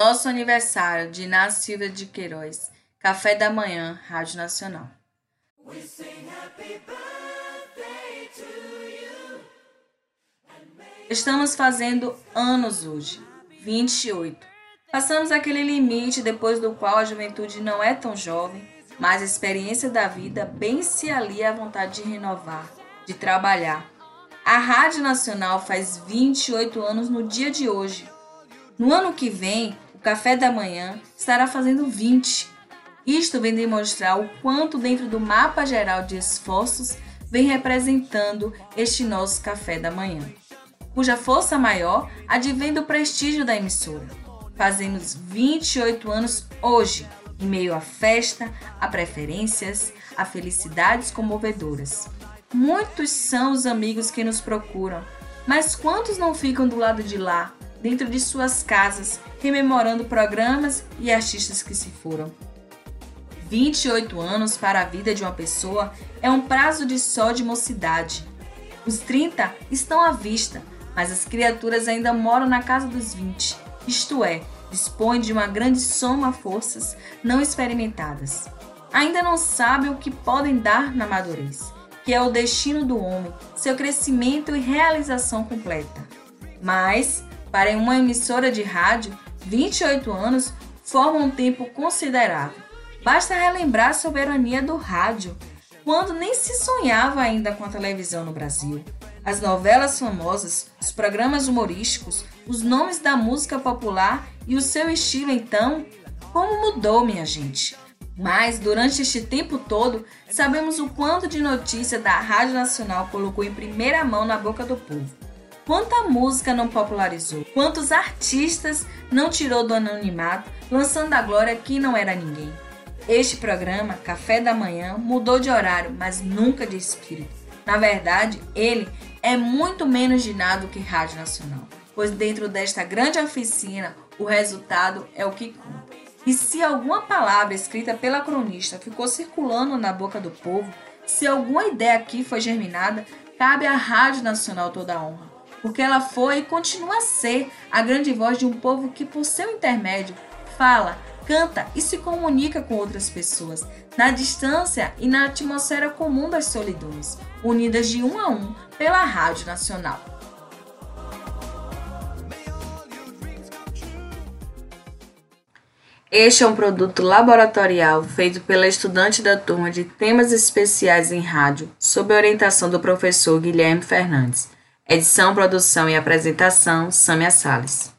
Nosso aniversário de Inácio Silva de Queiroz. Café da manhã, Rádio Nacional. Estamos fazendo anos hoje, 28. Passamos aquele limite depois do qual a juventude não é tão jovem, mas a experiência da vida bem se alia à vontade de renovar, de trabalhar. A Rádio Nacional faz 28 anos no dia de hoje. No ano que vem, o café da manhã estará fazendo 20. Isto vem demonstrar o quanto, dentro do mapa geral de esforços, vem representando este nosso café da manhã, cuja força maior advém do prestígio da emissora. Fazemos 28 anos hoje, em meio à festa, a preferências, a felicidades comovedoras. Muitos são os amigos que nos procuram, mas quantos não ficam do lado de lá, dentro de suas casas, rememorando programas e artistas que se foram? 28 anos para a vida de uma pessoa é um prazo de só de mocidade. Os 30 estão à vista, mas as criaturas ainda moram na casa dos 20, isto é, dispõem de uma grande soma forças não experimentadas. Ainda não sabem o que podem dar na madurez, que é o destino do homem, seu crescimento e realização completa. Mas, para uma emissora de rádio, 28 anos formam um tempo considerável. Basta relembrar a soberania do rádio, quando nem se sonhava ainda com a televisão no Brasil. As novelas famosas, os programas humorísticos, os nomes da música popular e o seu estilo, então, como mudou, minha gente? Mas, durante este tempo todo, sabemos o quanto de notícia da Rádio Nacional colocou em primeira mão na boca do povo. Quanta música não popularizou, quantos artistas não tirou do anonimato, lançando a glória que não era ninguém. Este programa, Café da Manhã, mudou de horário, mas nunca de espírito. Na verdade, ele é muito menos de nada do que Rádio Nacional, pois dentro desta grande oficina, o resultado é o que conta. E se alguma palavra escrita pela cronista ficou circulando na boca do povo, se alguma ideia aqui foi germinada, cabe à Rádio Nacional toda a honra, porque ela foi e continua a ser a grande voz de um povo que, por seu intermédio, fala, canta e se comunica com outras pessoas, na distância e na atmosfera comum das solidões, unidas de um a um pela Rádio Nacional. Este é um produto laboratorial feito pela estudante da turma de Temas Especiais em Rádio, sob orientação do professor Guilherme Fernandes. Edição, produção e apresentação, Sâmia Salles.